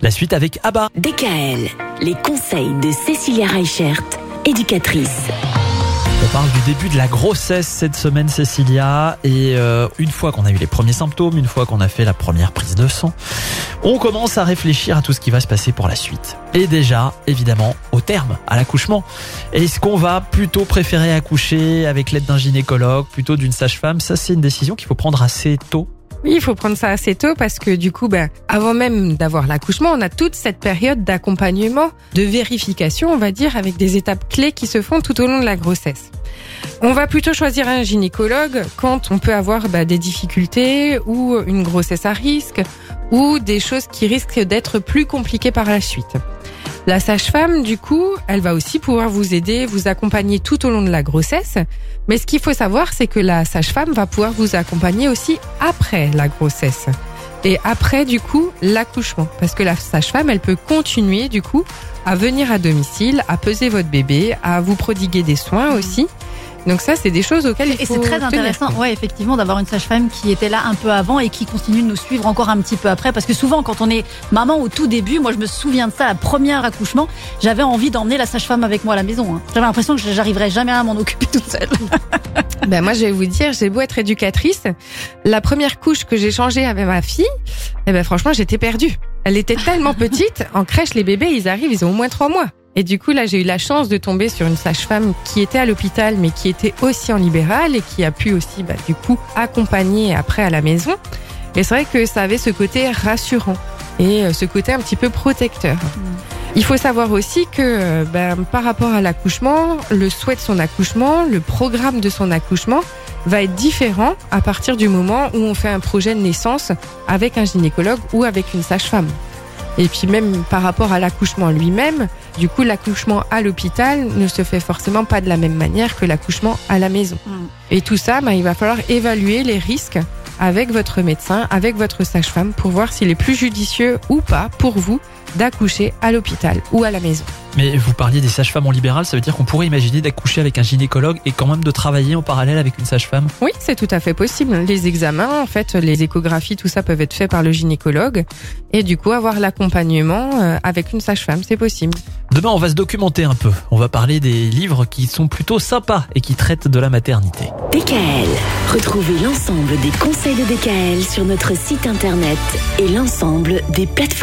La suite avec Abba. DKL, les conseils de Cécilia Reichert, éducatrice. On parle du début de la grossesse cette semaine, Cécilia. Et euh, une fois qu'on a eu les premiers symptômes, une fois qu'on a fait la première prise de sang, on commence à réfléchir à tout ce qui va se passer pour la suite. Et déjà, évidemment, au terme, à l'accouchement. Est-ce qu'on va plutôt préférer accoucher avec l'aide d'un gynécologue, plutôt d'une sage-femme? Ça, c'est une décision qu'il faut prendre assez tôt oui, il faut prendre ça assez tôt parce que du coup, ben, avant même d'avoir l'accouchement, on a toute cette période d'accompagnement, de vérification, on va dire, avec des étapes clés qui se font tout au long de la grossesse. On va plutôt choisir un gynécologue quand on peut avoir ben, des difficultés ou une grossesse à risque ou des choses qui risquent d'être plus compliquées par la suite. La sage-femme, du coup, elle va aussi pouvoir vous aider, vous accompagner tout au long de la grossesse. Mais ce qu'il faut savoir, c'est que la sage-femme va pouvoir vous accompagner aussi après la grossesse. Et après, du coup, l'accouchement. Parce que la sage-femme, elle peut continuer, du coup, à venir à domicile, à peser votre bébé, à vous prodiguer des soins aussi. Donc ça, c'est des choses auxquelles il faut Et c'est très intéressant, ouais, effectivement, d'avoir une sage-femme qui était là un peu avant et qui continue de nous suivre encore un petit peu après. Parce que souvent, quand on est maman au tout début, moi, je me souviens de ça, la première accouchement, j'avais envie d'emmener la sage-femme avec moi à la maison. Hein. J'avais l'impression que j'arriverais jamais à m'en occuper toute seule. ben moi, je vais vous dire, j'ai beau être éducatrice, la première couche que j'ai changée avec ma fille, eh ben franchement, j'étais perdue. Elle était tellement petite. En crèche, les bébés, ils arrivent, ils ont au moins trois mois. Et du coup, là, j'ai eu la chance de tomber sur une sage-femme qui était à l'hôpital, mais qui était aussi en libéral et qui a pu aussi, bah, du coup, accompagner après à la maison. Et c'est vrai que ça avait ce côté rassurant et euh, ce côté un petit peu protecteur. Il faut savoir aussi que euh, ben, par rapport à l'accouchement, le souhait de son accouchement, le programme de son accouchement va être différent à partir du moment où on fait un projet de naissance avec un gynécologue ou avec une sage-femme. Et puis même par rapport à l'accouchement lui-même, du coup l'accouchement à l'hôpital ne se fait forcément pas de la même manière que l'accouchement à la maison. Mm. Et tout ça, ben, il va falloir évaluer les risques avec votre médecin, avec votre sage-femme pour voir s'il est plus judicieux ou pas pour vous d'accoucher à l'hôpital ou à la maison. Mais vous parliez des sages-femmes en libéral, ça veut dire qu'on pourrait imaginer d'accoucher avec un gynécologue et quand même de travailler en parallèle avec une sage-femme Oui, c'est tout à fait possible. Les examens, en fait, les échographies, tout ça peuvent être faits par le gynécologue et du coup avoir l'accompagnement euh, avec une sage-femme, c'est possible. Demain, on va se documenter un peu. On va parler des livres qui sont plutôt sympas et qui traitent de la maternité. DKL. Retrouvez l'ensemble des conseils de DKL sur notre site internet et l'ensemble des plateformes.